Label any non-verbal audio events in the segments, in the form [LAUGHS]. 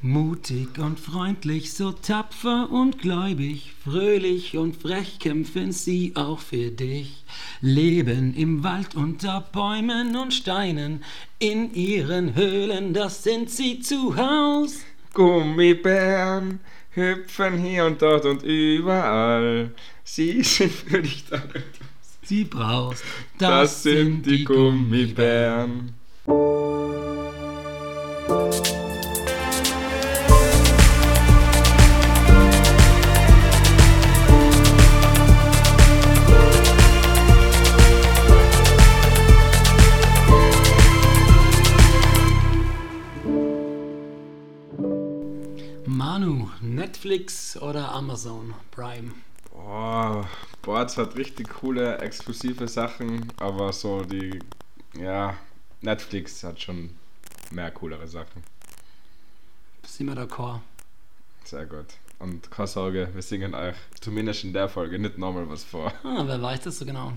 Mutig und freundlich, so tapfer und gläubig, fröhlich und frech kämpfen sie auch für dich. Leben im Wald unter Bäumen und Steinen, in ihren Höhlen, das sind sie zu Haus. Gummibären hüpfen hier und dort und überall. Sie sind für dich da. Sie brauchst, Das, sind die Gummibären. Netflix oder Amazon Prime? Boah, Boards hat richtig coole, exklusive Sachen, aber so die, ja, Netflix hat schon mehr coolere Sachen. Sind wir d'accord? Sehr gut. Und keine Sorge, wir singen euch zumindest in der Folge nicht nochmal was vor. Ah, wer weiß das so genau?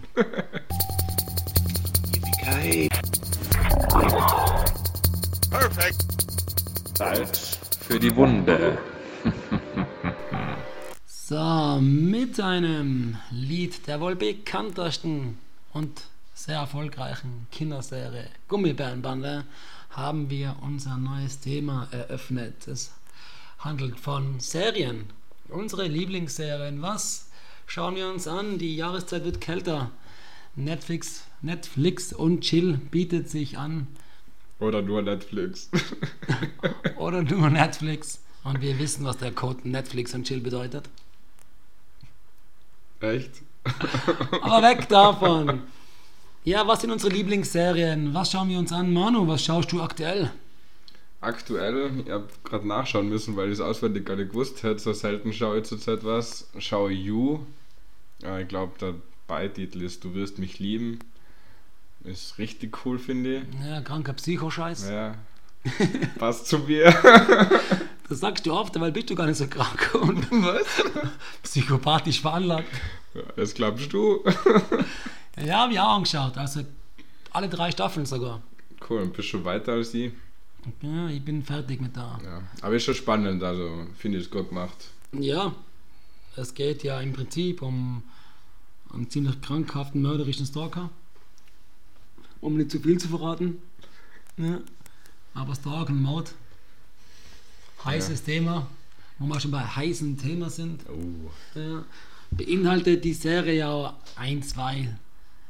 Salz für die Wunde. So, mit einem Lied der wohl bekanntesten und sehr erfolgreichen Kinderserie Gummibärenbande haben wir unser neues Thema eröffnet. Es handelt von Serien. Unsere Lieblingsserien. Was schauen wir uns an? Die Jahreszeit wird kälter. Netflix, Netflix und Chill bietet sich an. Oder nur Netflix. [LAUGHS] Oder nur Netflix. Und wir wissen, was der Code Netflix und Chill bedeutet. Echt? [LAUGHS] Aber weg davon. Ja, was sind unsere Lieblingsserien? Was schauen wir uns an? Manu, was schaust du aktuell? Aktuell, ich habe gerade nachschauen müssen, weil ich es auswendig gar nicht gewusst hätte. So selten schaue ich zurzeit was. Schaue You. Ja, ich glaube, der Beititel ist Du wirst mich lieben. Ist richtig cool, finde ich. Ja, kranker Psychoscheiß. Ja. [LAUGHS] Passt zu mir. [LAUGHS] Das sagst du oft, weil bist du gar nicht so krank [LAUGHS] und Was? psychopathisch veranlagt. Ja, das glaubst du? [LAUGHS] Ja, habe ich auch angeschaut. Also alle drei Staffeln sogar. Cool, und bist schon weiter als ich. Ja, ich bin fertig mit da. Ja. Aber ist schon spannend, also finde ich es gut gemacht. Ja, es geht ja im Prinzip um einen ziemlich krankhaften, mörderischen Stalker. Um nicht zu viel zu verraten. Ja. Aber Stalken und Mord, heißes Thema, wo wir schon bei heißen Themen sind. Oh. Ja. Beinhaltet die Serie ja ein, zwei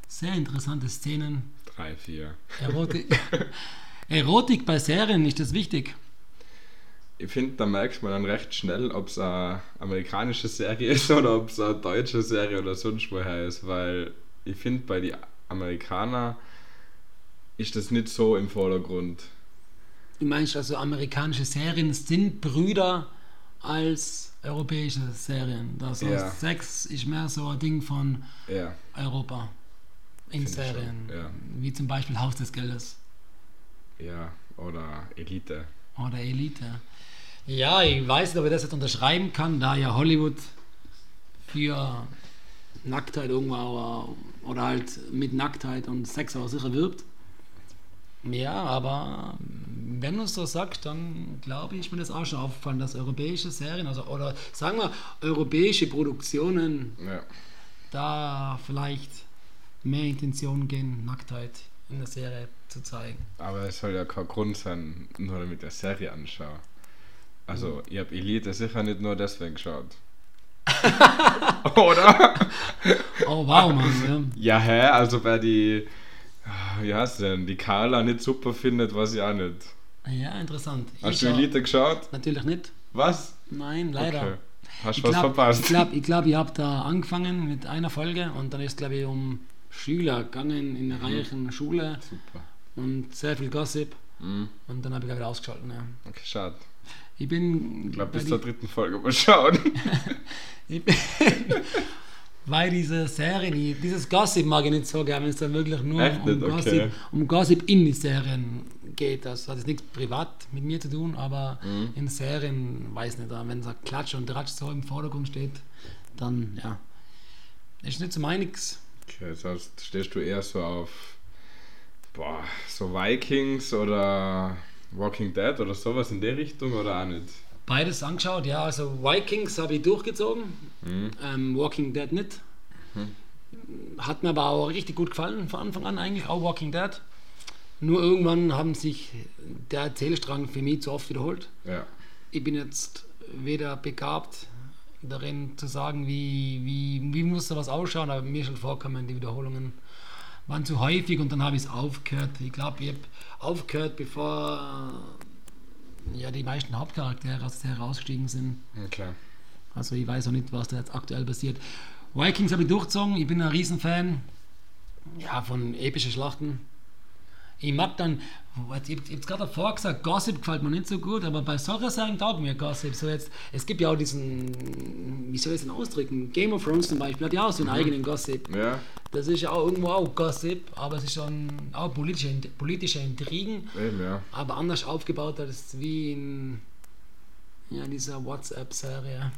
sehr interessante Szenen. Drei, vier. Erotik, [LAUGHS] Erotik bei Serien ist das wichtig. Ich finde, da merkt man dann recht schnell, ob es eine amerikanische Serie ist oder ob es eine deutsche Serie oder sonst woher ist, weil ich finde, bei den Amerikanern ist das nicht so im Vordergrund. Du meinst also, amerikanische Serien sind Brüder als europäische Serien. Das heißt, Ja. Sex ist mehr so ein Ding von Ja, Europa in Finde ich Serien. ja. Wie zum Beispiel Haus des Geldes ja, oder Elite. oder Elite. Ja, ich weiß nicht, ob ich das jetzt unterschreiben kann, da ja Hollywood für Nacktheit irgendwo auch, oder halt mit Nacktheit und Sex auch sicher wirbt. Ja, aber wenn du es so sagst, dann glaube ich, mir das auch schon aufgefallen, dass europäische Serien, also oder sagen wir europäische Produktionen Ja, da vielleicht mehr Intention gehen, Nacktheit in der Serie zu zeigen. aber es soll ja kein Grund sein, nur damit eine Serie anschaue. Also, ich habe Elite sicher nicht nur deswegen geschaut. [LAUGHS] Oder? Oh wow, Mann. Ja, hä? Also, wer die, wie heißt denn, die Carla nicht super findet, weiß ich auch nicht. Ja, interessant. Ich Hast du schau- Elite geschaut? Natürlich nicht. Was? Nein, leider. Okay. Hast Ich was glaube, verpasst? ich, glaub, ich, glaub, ich habe da angefangen mit einer Folge und dann ist glaube ich um Schüler gegangen in einer reichen Schule Super. und sehr viel Gossip Mhm. und dann habe ich gleich wieder ausgeschaltet. Ja. Okay, schade. Ich bin, Ich glaube, bis die- zur dritten Folge mal schauen. [LAUGHS] ich bin weil diese Serien, die- dieses Gossip mag ich nicht so gerne, wenn es dann wirklich nur Echt um? Gossip, Okay. um Gossip in die Serien geht. Das hat jetzt nichts privat mit mir zu tun, aber Mhm. in Serien, weiß nicht, wenn so Klatsch und Tratsch so im Vordergrund steht, dann ja, ist nicht so meiniges. Okay, das heißt, stehst du eher so auf boah, so Vikings oder Walking Dead oder sowas in der Richtung oder auch nicht? Beides angeschaut, ja. Also Vikings habe ich durchgezogen, Mhm. ähm, Walking Dead nicht. Hat mir aber auch richtig gut gefallen von Anfang an eigentlich, auch Walking Dead. Nur irgendwann haben sich der Erzählstrang für mich zu oft wiederholt. Ja. Ich bin jetzt weder begabt darin zu sagen, wie, wie, wie muss sowas ausschauen, aber mir schon vorkommen, die Wiederholungen waren zu häufig und dann habe ich es aufgehört. Ich glaube, ich habe aufgehört, bevor ja, die meisten Hauptcharaktere aus der rausgestiegen sind. Okay. Also ich weiß auch nicht, was da jetzt aktuell passiert. Vikings habe ich durchgezogen, ich bin ein Riesenfan ja, von epischen Schlachten. Ich mag dann, ich habe es gerade davor gesagt, Gossip gefällt mir nicht so gut, aber bei solchen Serien taugt mir Gossip. So jetzt, es gibt ja auch diesen, wie soll ich es denn ausdrücken? Game of Thrones zum Beispiel hat ja auch so einen eigenen Gossip. Ja, Das ist ja auch irgendwo auch Gossip, aber es ist schon auch politische, politische Intrigen eben, ja. aber anders aufgebaut als wie in ja, dieser WhatsApp-Serie.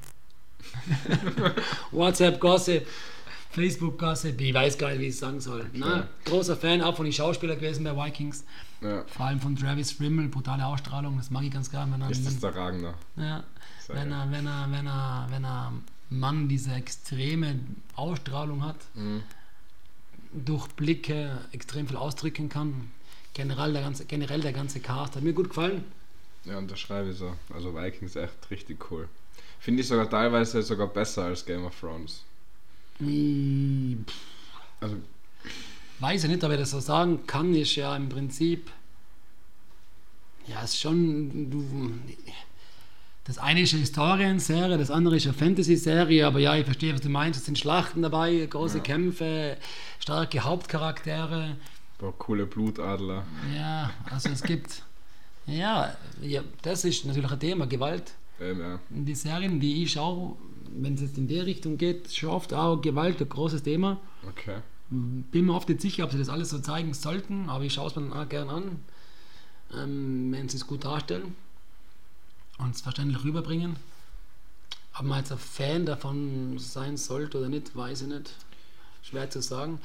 [LAUGHS] [LAUGHS] WhatsApp Gossip, Facebook Gossip, ich weiß gar nicht, wie ich es sagen soll. Na, großer Fan auch von den Schauspielern gewesen bei Vikings, ja. vor allem von Travis Rimmel, brutale Ausstrahlung, das mag ich ganz gern, wenn er, Ist das der Ragnar? ja, Sehr wenn er, wenn er, wenn er, wenn er Mann diese extreme Ausstrahlung hat, Mhm. durch Blicke extrem viel ausdrücken kann. Generell der ganze, generell der ganze Cast hat mir gut gefallen. Ja, unterschreibe ich so. Also Vikings echt richtig cool. Finde ich sogar teilweise sogar besser als Game of Thrones. Ich Also, weiß ja nicht, ob ich das so sagen kann, ist ja im Prinzip. Ja, ist schon. Du, das eine ist eine Historienserie, das andere ist eine Fantasy-Serie, aber ja, ich verstehe, was du meinst. Es sind Schlachten dabei, große Ja. Kämpfe, starke Hauptcharaktere. boah, coole Blutadler. Ja, also es gibt. Ja, ja, das ist natürlich ein Thema, Gewalt. Ähm, ja. Die Serien, die ich schaue, wenn es jetzt in die Richtung geht, schon oft auch Gewalt ein großes Thema. Okay. Bin mir oft nicht sicher, ob sie das alles so zeigen sollten, aber ich schaue es mir dann auch gern an, ähm, wenn sie es gut darstellen und es verständlich rüberbringen. Ob man jetzt ein Fan davon sein sollte oder nicht, weiß ich nicht. Schwer zu sagen.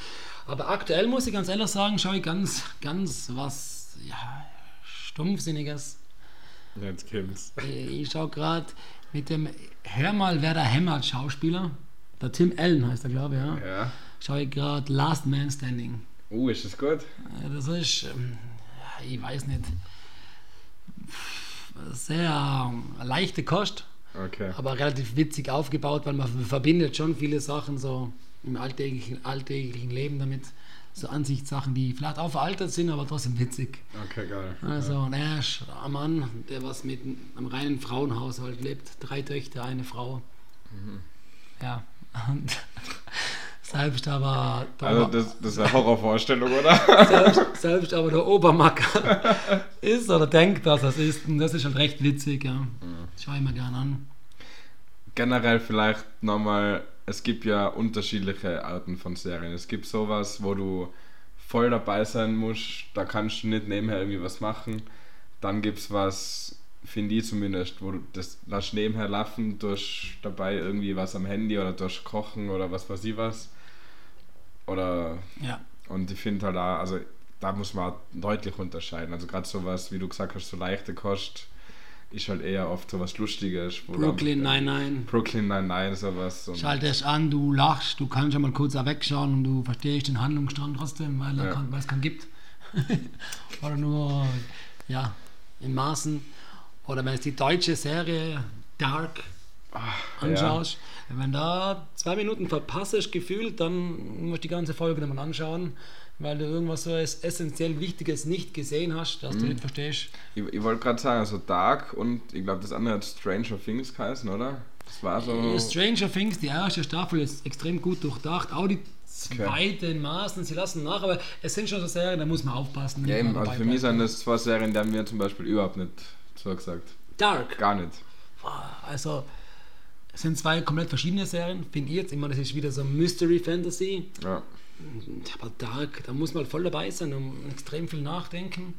Aber aktuell muss ich ganz ehrlich sagen, schaue ich ganz, ganz was ja, Stumpfsinniges. Jetzt kommt's. Ich schaue gerade mit dem Hör mal, wer da hämmert Schauspieler. Der Tim Allen heißt er, glaube ich. Ja. Ja. Schaue ich gerade Last Man Standing. Uh, ist das gut? Ja, Das ist, ähm, ich weiß nicht, sehr ähm, leichte Kost, Okay. aber relativ witzig aufgebaut, weil man verbindet schon viele Sachen so im alltäglichen, alltäglichen Leben damit. So Ansichtssachen, die vielleicht auch veraltet sind, aber trotzdem witzig. Okay, geil. Also ein Ash, ein Mann, der was mit einem reinen Frauenhaushalt lebt. Drei Töchter, eine Frau. Ja. Und [LAUGHS] selbst aber Also das, das ist eine Horrorvorstellung, oder? selbst, [LAUGHS] selbst aber der Obermacker ist oder denkt, dass es ist. Und das ist schon recht witzig, ja. Schau ich mir gerne an. Generell vielleicht nochmal, es gibt ja unterschiedliche Arten von Serien. Es gibt sowas, wo du voll dabei sein musst, da kannst du nicht nebenher irgendwie was machen. Dann gibt es was, finde ich zumindest, wo du das lässt nebenher laufen, durch dabei irgendwie was am Handy oder durch Kochen oder was weiß ich was. Oder Ja. und ich finde halt da, also da muss man deutlich unterscheiden. Also gerade sowas, wie du gesagt hast, so leichte Kost ist halt eher oft sowas Lustiges. wo dann- Brooklyn, nein, nein. Brooklyn Nine-Nine, sowas. Und, Schalt es an, du lachst, du kannst schon mal kurz wegschauen und du verstehst den Handlungsstrang trotzdem, weil, Ja. es keinen gibt. [LAUGHS] Oder nur, ja, in Maßen. Oder wenn es die deutsche Serie Dark anschaust, wenn da zwei Minuten verpasst, gefühlt, dann musst du die ganze Folge nochmal anschauen, weil du irgendwas so es- essentiell Wichtiges nicht gesehen hast, das du nicht verstehst. Ich, ich wollte gerade sagen, also Dark und ich glaube, das andere hat Stranger Things geheißen, oder? Das war so. Stranger Things, die erste Staffel ist extrem gut durchdacht, auch die zweite in Maßen, sie lassen nach, aber es sind schon so Serien, da muss man aufpassen. Ja, eben, also für mich sind das zwei Serien, die haben mir zum Beispiel überhaupt nicht so gesagt. Dark. Gar nicht. Also, es sind zwei komplett verschiedene Serien, finde ich jetzt. Meine, das ist wieder so Mystery Fantasy. Ja. Aber Dark, da muss man voll dabei sein und extrem viel nachdenken.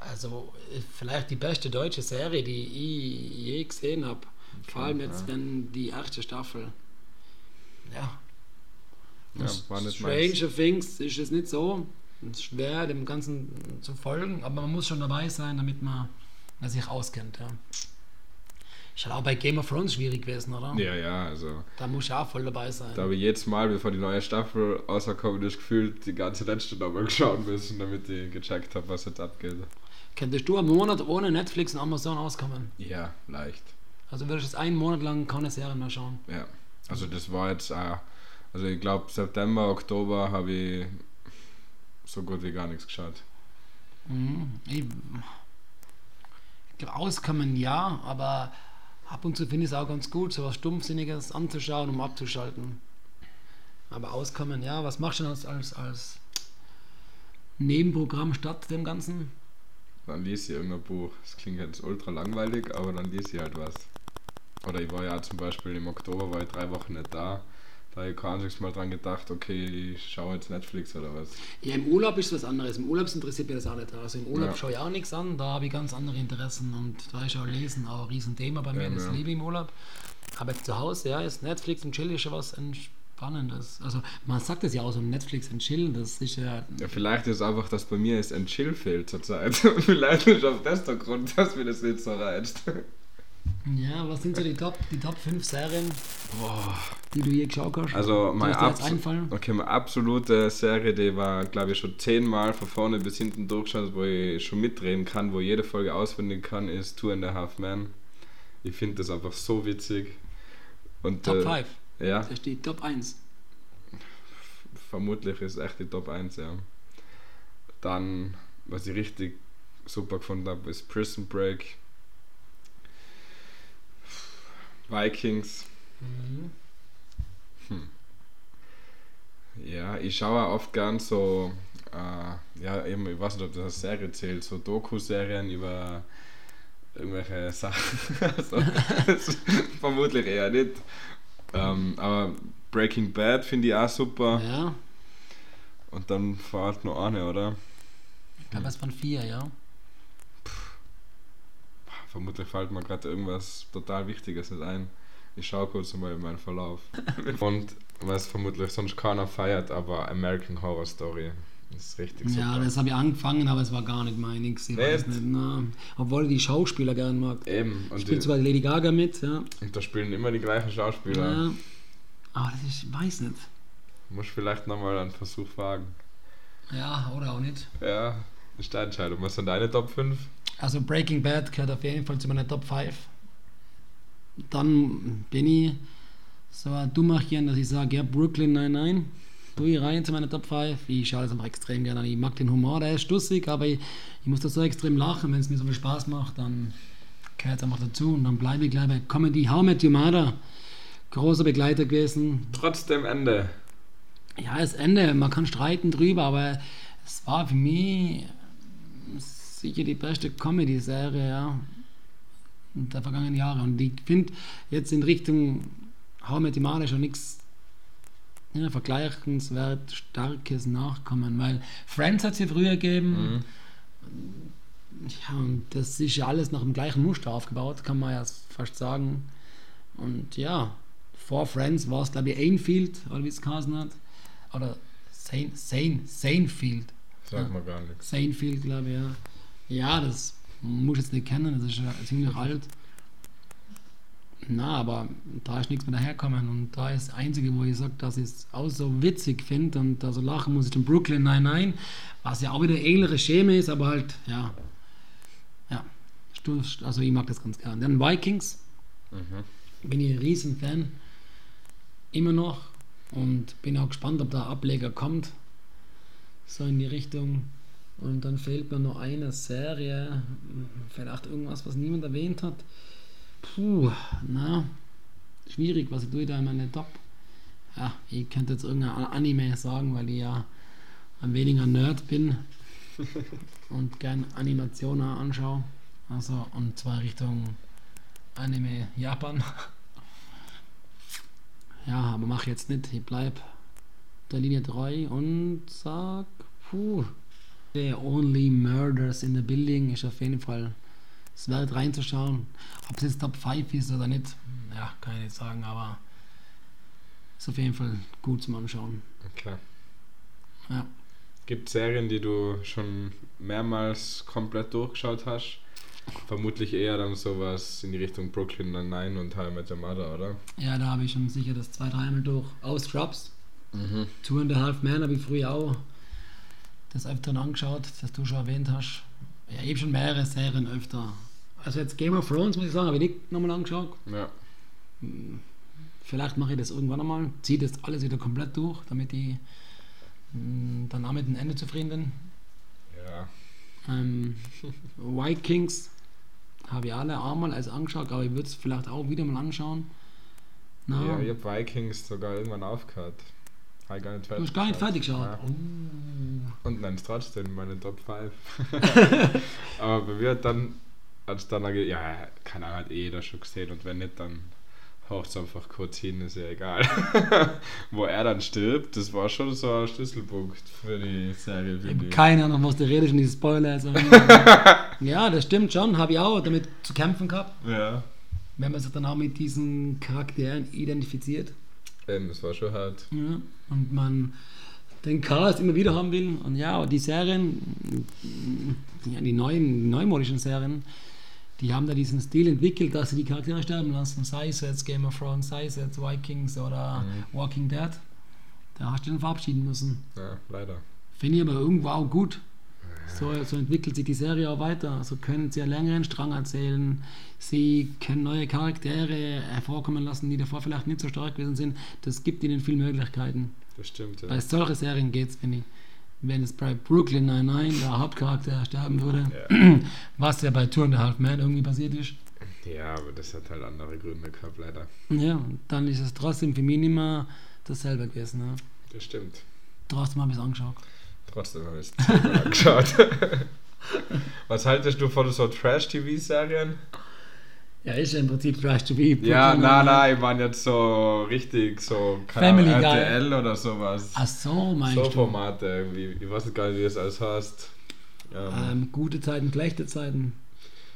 Also, äh, vielleicht die beste deutsche Serie, die ich je gesehen habe. Vor allem jetzt, wenn die erste Staffel. Ja. Ja, Stranger Things ist es nicht so. Es ist schwer, dem Ganzen zu folgen, aber man muss schon dabei sein, damit man, man sich auskennt. Ja. Ist halt auch bei Game of Thrones schwierig gewesen, oder? Ja, ja, also. Da muss ich auch voll dabei sein. Da habe ich jedes Mal, bevor die neue Staffel rauskommt, ist gefühlt die ganze letzte nochmal schauen müssen, damit ich gecheckt habe, was jetzt abgeht. Könntest du einen Monat ohne Netflix und Amazon auskommen? Ja, leicht. Also würdest du jetzt einen Monat lang keine Serie mehr schauen? Ja. Also das war jetzt auch, also ich glaube September, Oktober habe ich so gut wie gar nichts geschaut. Mhm. Ich, ich glaube, auskommen ja, aber ab und zu finde ich es auch ganz gut, so was Stumpfsinniges anzuschauen, um abzuschalten. Aber auskommen, ja, was machst du denn als, als, als Nebenprogramm statt dem Ganzen? Dann liest ich irgendein Buch. Das klingt jetzt ultra langweilig, aber dann liest ich halt was. Oder ich war ja zum Beispiel im Oktober, war ich drei Wochen nicht da. Da kein einziges Mal dran gedacht, okay, ich schaue jetzt Netflix oder was. Ja, im Urlaub ist was anderes. Im Urlaub interessiert mich das auch nicht. Also im Urlaub Ja. schaue ich auch nichts an, da habe ich ganz andere Interessen und da ist auch Lesen auch ein Riesenthema bei mir, Ja, das ja. liebe ich im Urlaub. Aber jetzt zu Hause, ja, ist Netflix und Chill ist schon was Entspannendes. Also man sagt es ja auch so, Netflix und Chill, das ist ja... Ja, vielleicht ist einfach, dass bei mir jetzt ein Chill fehlt zurzeit. [LAUGHS] vielleicht ist auch das der Grund, dass mir das nicht so reizt. Ja, was sind so die Top, die Top 5 Serien, die du je geschaut hast? Also meine, abso einfallen? okay, meine absolute Serie, die war, glaube ich, schon zehnmal von vorne bis hinten durchgeschaut, wo ich schon mitreden kann, wo jede Folge auswendig kann, ist Two and a Half Men. Ich finde das einfach so witzig. Und, Top äh, 5, Ja, da steht Top 1. vermutlich ist echt die Top 1, ja. Dann, was ich richtig super gefunden habe, ist Prison Break. Vikings. Mhm. Ja, ich schaue oft gern so, äh, ja, eben, ich weiß nicht, ob das als Serie zählt, so Doku-Serien über irgendwelche Sachen. [LAUGHS] also, [LAUGHS] vermutlich eher nicht. Ähm, aber Breaking Bad finde ich auch super. Ja, Und dann fahrt noch eine, oder? ich glaube, es waren vier, ja. Vermutlich fällt mir gerade irgendwas total Wichtiges nicht ein. Ich schaue kurz mal in meinen Verlauf. [LAUGHS] Und was vermutlich sonst keiner feiert, aber American Horror Story ist richtig super. Ja, das habe ich angefangen, aber es war gar nicht meins. Ich weiß Nicht? nicht, na. Obwohl ich die Schauspieler gern mag. Eben, und, Spielt sogar Lady Gaga mit, ja. und da spielen immer die gleichen Schauspieler. ja. Aber das ist, ich weiß nicht. Muss vielleicht nochmal einen Versuch wagen. Ja, oder auch nicht. Ja, ist deine Entscheidung. Was sind deine Top 5? Also Breaking Bad gehört auf jeden Fall zu meiner Top 5. Dann bin ich so ein Dummerchen, dass ich sage, ja, Brooklyn 99. Tue ich rein zu meiner Top 5. Ich schaue das einfach extrem gerne an. Ich mag den Humor, der ist stussig, aber ich, ich muss da so extrem lachen. Wenn es mir so viel Spaß macht, dann gehört es einfach dazu. Und dann bleibe ich gleich bei Comedy How Met Your Mother. Großer Begleiter gewesen. Trotzdem Ende. Ja, das Ende, man kann streiten drüber, aber es war für mich sicher die beste Comedy-Serie ja, der vergangenen Jahre. Und ich finde jetzt in Richtung How Met Mother schon nichts ja, vergleichenswert Starkes nachkommen, weil Friends hat es ja früher gegeben. Ja, und das ist ja alles nach dem gleichen Muster aufgebaut, kann man ja fast sagen. Und ja, vor Friends war es, glaube ich, Ainfield, oder wie es geheißen hat. Oder Sane, Sane, Sanefield. Sag mal gar nichts. Sanefield, glaube ich, ja. Ja, das muss ich jetzt nicht kennen, das ist ja ziemlich alt. Na, aber da ist nichts mehr daherkommen und da ist das Einzige, wo ich sage, dass ich es auch so witzig finde und da so lachen muss, ist in Brooklyn Nein Nein, was ja auch wieder ähnliche Scheme ist, aber halt, ja, ja, also ich mag das ganz gern. Dann Vikings, bin ich ein riesen Fan, immer noch. Und bin auch gespannt, ob der Ableger kommt, so in die Richtung. Und dann fehlt mir noch eine Serie, vielleicht irgendwas, was niemand erwähnt hat. Puh, na, schwierig, was tue ich da in meine Top? Ja, ich könnte jetzt irgendein Anime sagen, weil ich ja ein weniger Nerd bin [LAUGHS] und gern Animationen anschaue. Also, und zwar Richtung Anime Japan. [LAUGHS] Ja, aber mach jetzt nicht, ich bleib der Linie treu und sag, puh, The Only Murders in the Building ist auf jeden Fall es wert reinzuschauen. Ob es jetzt Top 5 ist oder nicht, ja, kann ich nicht sagen, aber ist auf jeden Fall gut zum Anschauen. Okay. Ja. Gibt Serien, die du schon mehrmals komplett durchgeschaut hast? Vermutlich eher dann sowas in die Richtung Brooklyn Nine-Nine und How I Met Your Mother, oder? Ja, da habe ich schon sicher das zwei, dreimal durch. Aus Scrubs. Mhm. Two and a Half Man habe ich früher auch das öfter angeschaut, das du schon erwähnt hast. Ja, ich habe schon mehrere Serien öfter. Also jetzt Game of Thrones, muss ich sagen, habe ich nicht nochmal angeschaut. Ja. Vielleicht mache ich das irgendwann einmal, ziehe das alles wieder komplett durch, damit ich mh, dann auch mit dem Ende zufrieden bin. Ja. Ähm, Vikings habe ich alle einmal als angeschaut, aber ich würde es vielleicht auch wieder mal anschauen. Na, Ja, ich habe Vikings sogar irgendwann aufgehört. Habe ich gar nicht du hast gar nicht fertig geschaut. Ja. Oh. Und nein, ist trotzdem meine Top 5. [LAUGHS] Aber bei mir hat dann, als dann, ja, keine Ahnung, hat eh jeder schon gesehen und wenn nicht, dann haucht es einfach kurz hin, ist ja egal. [LAUGHS] Wo er dann stirbt, das war schon so ein Schlüsselpunkt für die Serie, Ich finde habe ich. keine Ahnung, was du redest und die Spoiler. Also, [LAUGHS] ja, das stimmt schon, habe ich auch damit zu kämpfen gehabt, Ja, wenn man sich dann auch mit diesen Charakteren identifiziert. Eben, das war schon hart. Ja, und man den Cast immer wieder haben will. Und ja, die Serien, ja, die neuen, neumodischen Serien, die haben da diesen Stil entwickelt, dass sie die Charaktere sterben lassen. Sei es jetzt Game of Thrones, sei es jetzt Vikings oder Walking Dead. Da hast du dann verabschieden müssen. Ja, leider. Finde ich aber irgendwo auch gut. So, so entwickelt sich die Serie auch weiter. So können sie einen längeren Strang erzählen. Sie können neue Charaktere hervorkommen lassen, die davor vielleicht nicht so stark gewesen sind. Das gibt ihnen viele Möglichkeiten. Das stimmt, ja. Bei solchen Serien geht es, finde ich. Wenn es bei Brooklyn Nine-Nine der Hauptcharakter sterben würde, [CLEARS THROAT] was ja bei Two and a Half Men irgendwie passiert ist, Ja, aber das hat halt andere Gründe gehabt, leider. ja, dann ist es trotzdem für mich nicht mehr dasselbe gewesen. Ne? Das stimmt. Trotzdem habe ich es angeschaut. Trotzdem habe ich es angeschaut. [LAUGHS] Was haltest du von so Trash-TV-Serien? Ja, ist ja im Prinzip Trash TV. Ja, nein, nein, ich meine jetzt so richtig so Family Ahnung, Guy. RTL oder sowas. Ach so, meinst so du? Formate irgendwie. Ich weiß nicht gar nicht, wie das alles heißt. Ähm, Ähm, gute Zeiten, schlechte Zeiten.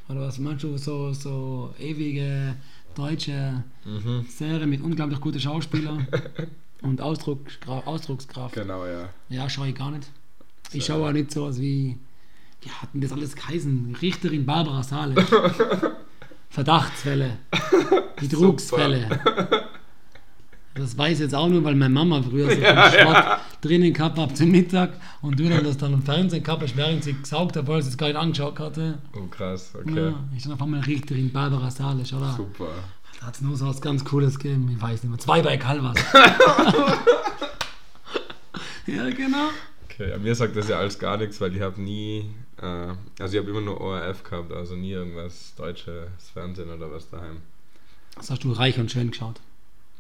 Oder was meinst du, so, so ewige deutsche mhm. Serie mit unglaublich guten Schauspielern [LAUGHS] und Ausdruck, Ausdruckskraft. Genau, ja. Ja, schaue ich gar nicht. Ich schaue auch nicht sowas wie, wie hatten das alles geheißen? Richterin Barbara Sale. [LAUGHS] Verdachtsfälle. Betrugsfälle. Das weiß ich jetzt auch nur, weil meine Mama früher so Ja, Schrott drinnen gehabt hat zum Mittag und du dann das dann im Fernsehen gehabt hast, während sie gesaugt hat, weil sie es gar nicht angeschaut hatte. Oh, krass, okay. Ja, ich dann auf einmal Richterin Barbara Salisch, oder? Super. Da hat es nur so was ganz Cooles gegeben, ich weiß nicht mehr. Zwei bei Calvas. [LAUGHS] ja, genau. Okay, ja, mir sagt das ja alles gar nichts, weil ich habe nie, äh, also ich habe immer nur ORF gehabt, also nie irgendwas deutsches Fernsehen oder was daheim. Das hast du reich und schön geschaut.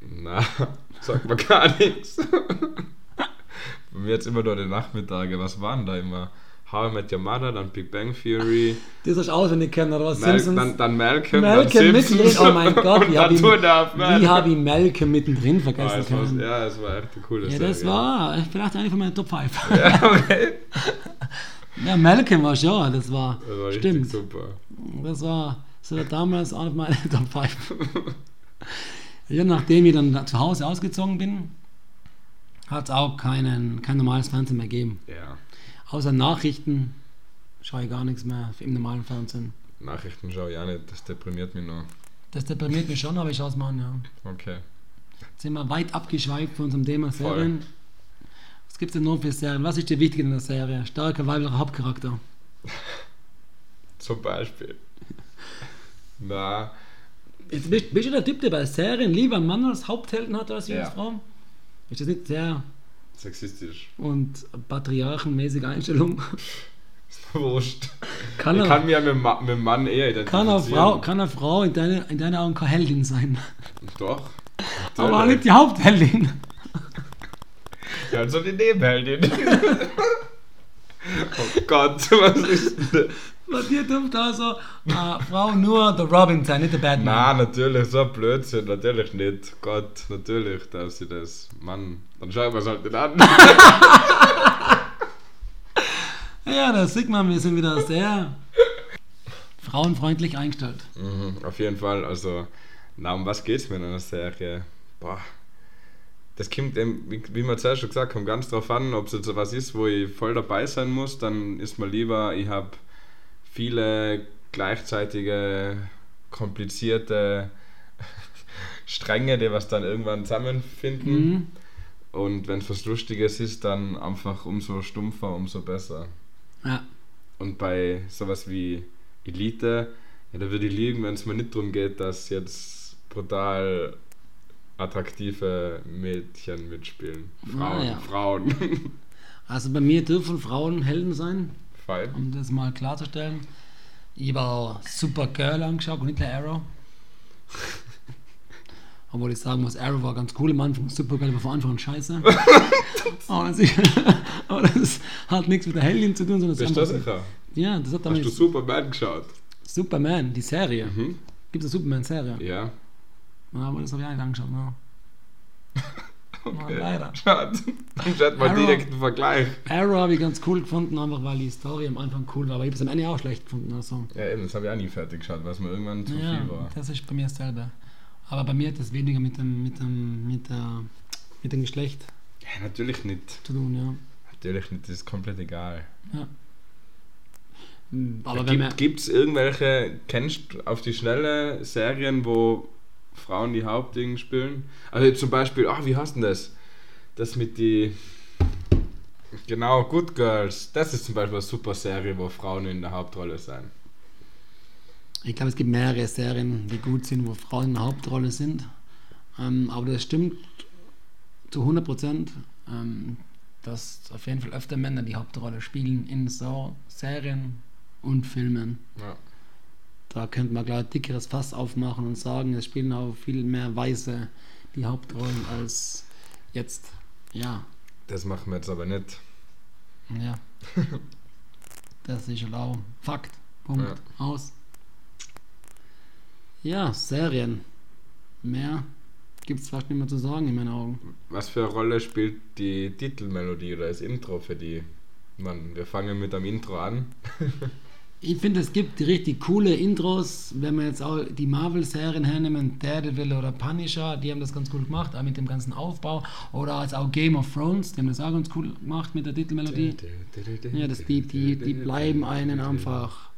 Na, [LAUGHS] sagt mir gar nichts. [LAUGHS] Bei mir jetzt immer nur die Nachmittage. Was waren da immer? How I Met Your Mother, dann Big Bang Theory, Das hast du auswendig kennen, oder was? Mal Simpsons? dann, dann Malcolm, Malcolm dann mittendrin. Oh mein [LAUGHS] Gott, wie habe ich, wie hab ich Malcolm mittendrin Ah, vergessen es war, können? ja, es war echt eine coole Ja, Serie. das war vielleicht eine von meinen Top 5. [LAUGHS] Ja, okay. [LAUGHS] Ja, Malcolm war schon, das war, Das war stimmt. super. Das war so damals auch meine Top 5. ja, nachdem ich dann zu Hause ausgezogen bin, hat es auch keinen, kein normales Fernsehen mehr gegeben. Ja, Außer Nachrichten schaue ich gar nichts mehr im normalen Fernsehen. Nachrichten schaue ich auch nicht, das deprimiert mich nur. Das deprimiert mich schon, aber ich schaue es mal an, ja. Okay. Jetzt sind wir weit abgeschweift von unserem Thema Voll. Serien. Was gibt es denn noch für Serien? Was ist dir wichtig in der Serie? Starker weiblicher Hauptcharakter. [LAUGHS] Zum Beispiel. [LAUGHS] Na, Jetzt bist, bist du der Typ, der bei Serien lieber einen Mann als Haupthelden hat als Ja. als Frau? Ist das nicht sehr sexistisch. und patriarchenmäßige Einstellung? [LAUGHS] Wurscht. Kann, Ich er, kann ja mit, mit dem Mann eher identifizieren. kann, eine Frau, kann eine Frau in deinen in deine Augen keine Heldin sein? Doch. Aber auch nicht die Hauptheldin. Ja, so die Nebenheldin. [LAUGHS] oh Gott, was ist denn Bei dir dürfte also eine Frau nur der Robin sein, nicht der Batman. Nein, natürlich, so ein Blödsinn, natürlich nicht. Gott, natürlich darf sie das. Mann, dann schauen wir es halt nicht an. [LAUGHS] Ja, da sieht man, wir sind wieder sehr frauenfreundlich eingestellt. mhm, auf jeden Fall, also, na, um was geht's mir in einer Serie? Boah. das kommt, eben, wie, wie wir zuerst schon gesagt haben, ganz drauf an, ob es jetzt was ist, wo ich voll dabei sein muss, dann ist mir lieber, ich habe viele gleichzeitige, komplizierte [LAUGHS] Stränge, die was dann irgendwann zusammenfinden. Mhm. Und wenn es was Lustiges ist, dann einfach umso stumpfer, umso besser. Ja. Und bei sowas wie Elite, ja, da würde ich liegen, wenn es mir nicht darum geht, dass jetzt brutal attraktive Mädchen mitspielen. Frauen, Ah, ja. Frauen. [LAUGHS] Also bei mir dürfen Frauen Helden sein, Fein. um das mal klarzustellen. Ich habe auch Supergirl angeschaut und nicht der Arrow. [LAUGHS] Obwohl ich sagen muss, Arrow war ganz cool am Anfang, Supergirl war von Anfang an scheiße. [LAUGHS] aber, das ist, [LAUGHS] aber das hat nichts mit der Heldin zu tun, sondern es ist sicher? Ja, das hat Hast damit du Superman geschaut? Superman, die Serie. Mhm. Gibt es eine Superman-Serie? Ja. Ja, aber das habe ich auch nicht angeschaut. Ne? Okay. leider. Schade. Dann hat man Arrow. direkt einen Vergleich. Arrow habe ich ganz cool gefunden, einfach weil die Story am Anfang cool war. Aber ich habe es am Ende auch schlecht gefunden. Also. Ja, eben, das habe ich auch nie fertig geschaut, weil es mir irgendwann zu Ja, viel war. das ist bei mir dasselbe. Aber bei mir hat das weniger mit dem, mit dem, mit der, mit dem Geschlecht Ja, natürlich nicht. zu tun, ja. Natürlich nicht, das ist komplett egal. Aber wenn man, Gibt es irgendwelche, kennst du auf die schnelle Serien, wo Frauen die Hauptdinge spielen? Also zum Beispiel, ach, wie heißt denn das? Das mit die. Genau, Good Girls. Das ist zum Beispiel eine super Serie, wo Frauen in der Hauptrolle sind. ich glaube, es gibt mehrere Serien, die gut sind, wo Frauen in der Hauptrolle sind. Ähm, aber das stimmt zu 100 Prozent, ähm, dass auf jeden Fall öfter Männer die Hauptrolle spielen in so Serien und Filmen. Ja. Da könnte man gleich ein dickeres Fass aufmachen und sagen, es spielen auch viel mehr Weiße die Hauptrollen als jetzt. Ja, Das machen wir jetzt aber nicht. ja. [LAUGHS] das ist auch Fakt. Punkt. Ja. Aus. Ja, Serien. Mehr gibt es fast nicht mehr zu sagen in meinen Augen. Was für eine Rolle spielt die Titelmelodie oder das Intro für die? Mann, wir fangen mit dem Intro an. [LAUGHS] Ich finde, es gibt richtig coole Intros, wenn wir jetzt auch die Marvel-Serien hernehmen, Daredevil oder Punisher, die haben das ganz cool gemacht, auch mit dem ganzen Aufbau. Oder jetzt auch Game of Thrones, die haben das auch ganz cool gemacht mit der Titelmelodie. Ja, das, die, die, die bleiben einen einfach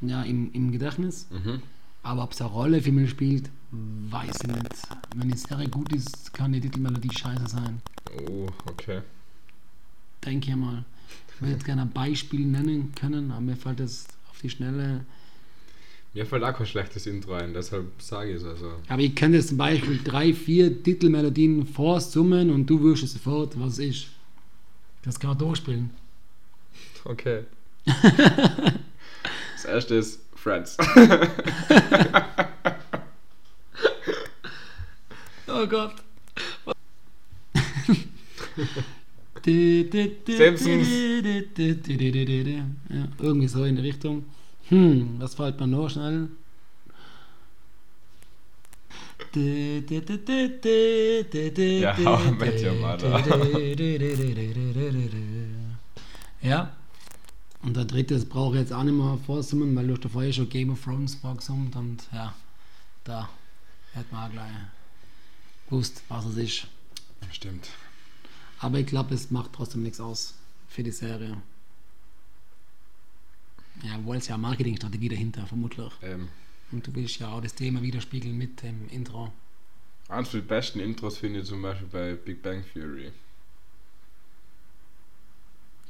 ja, im, im Gedächtnis. Mhm. Aber ob es eine Rolle für mich spielt, weiß ich nicht. Wenn die Serie gut ist, kann die Titelmelodie scheiße sein. Oh, okay. Denke ich mal. Ich würde jetzt gerne ein Beispiel nennen können, aber mir fällt das auf die Schnelle. Mir fällt auch kein schlechtes Intro ein, deshalb sage ich es also. Aber ich könnte jetzt zum Beispiel drei, vier Titelmelodien vorsummen und du wüsstest sofort, was ist. Das kann man durchspielen. Okay. [LAUGHS] das erste ist Friends. [LAUGHS] Oh Gott. [LAUGHS] Simpsons. Ja, irgendwie so in die Richtung. Hm, was fällt mir noch schnell? Ja, Met Your Mother. Ja. Und der dritte, das brauche ich jetzt auch nicht mehr vorsummen, weil du hast vorher schon Game of Thrones vorgesummt und ja, da hätte man auch gleich gewusst, was es ist. Stimmt. Aber ich glaube, es macht trotzdem nichts aus für die Serie. Ja, wohl ist ja Marketingstrategie dahinter, vermutlich. Ähm, Und du willst ja auch das Thema widerspiegeln mit dem Intro. eines der besten Intros finde ich zum Beispiel bei Big Bang Theory.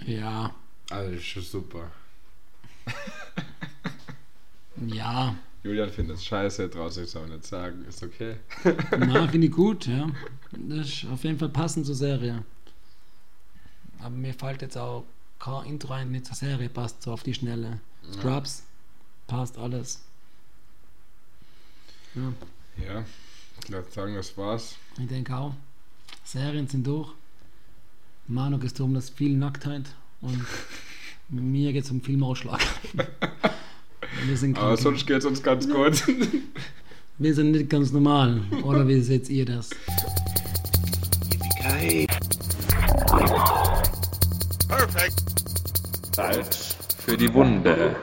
Ja, Also das ist schon super. [LAUGHS] ja, Julian findet es scheiße, traut sich es auch nicht sagen. Ist okay. na, [LAUGHS] finde ich gut, ja. Das ist auf jeden Fall passend zur Serie. Aber mir fällt jetzt auch kein Intro ein, nicht zur Serie passt, so auf die Schnelle. Scrubs, passt alles. Ja. Ja, ich würde sagen, das war's. Ich denke auch. Serien sind durch. Manu geht es darum, dass viel Nacktheit und [LAUGHS] mir geht es um viel Mausschlag. [LAUGHS] Wir sind, Aber sonst geht es uns ganz gut. wir sind nicht ganz normal. Oder wie seht ihr das? Salz für die Wunde.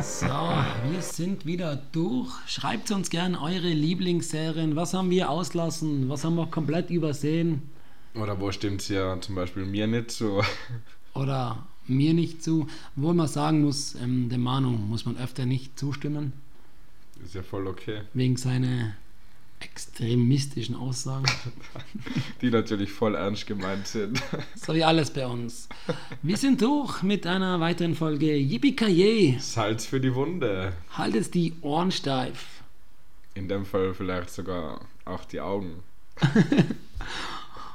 So, wir sind wieder durch. Schreibt uns gern eure Lieblingsserien. Was haben wir auslassen? Was haben wir komplett übersehen? Oder wo stimmt's ja zum Beispiel mir nicht so? [LAUGHS] Oder mir nicht zu? Wo man sagen muss, ähm, dem Manu muss man öfter nicht zustimmen. Ist ja voll okay. Wegen seiner extremistischen Aussagen. [LAUGHS] Die natürlich voll ernst gemeint sind. [LAUGHS] So wie alles bei uns. Wir sind durch mit einer weiteren Folge Yippie Salz für die Wunde. Haltet die Ohren steif. In dem Fall vielleicht sogar auch die Augen. [LAUGHS]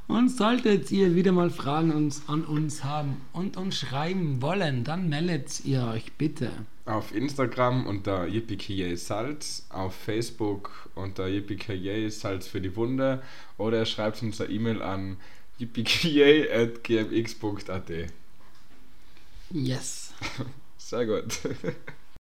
Und solltet ihr wieder mal Fragen uns, an uns haben und uns schreiben wollen, dann meldet ihr euch bitte. Auf Instagram unter yippie Salz, auf Facebook unter yippie Salz für die Wunde oder schreibt uns eine E-Mail an yippie@gmx.at. Yes. [LAUGHS] Sehr gut. [LAUGHS]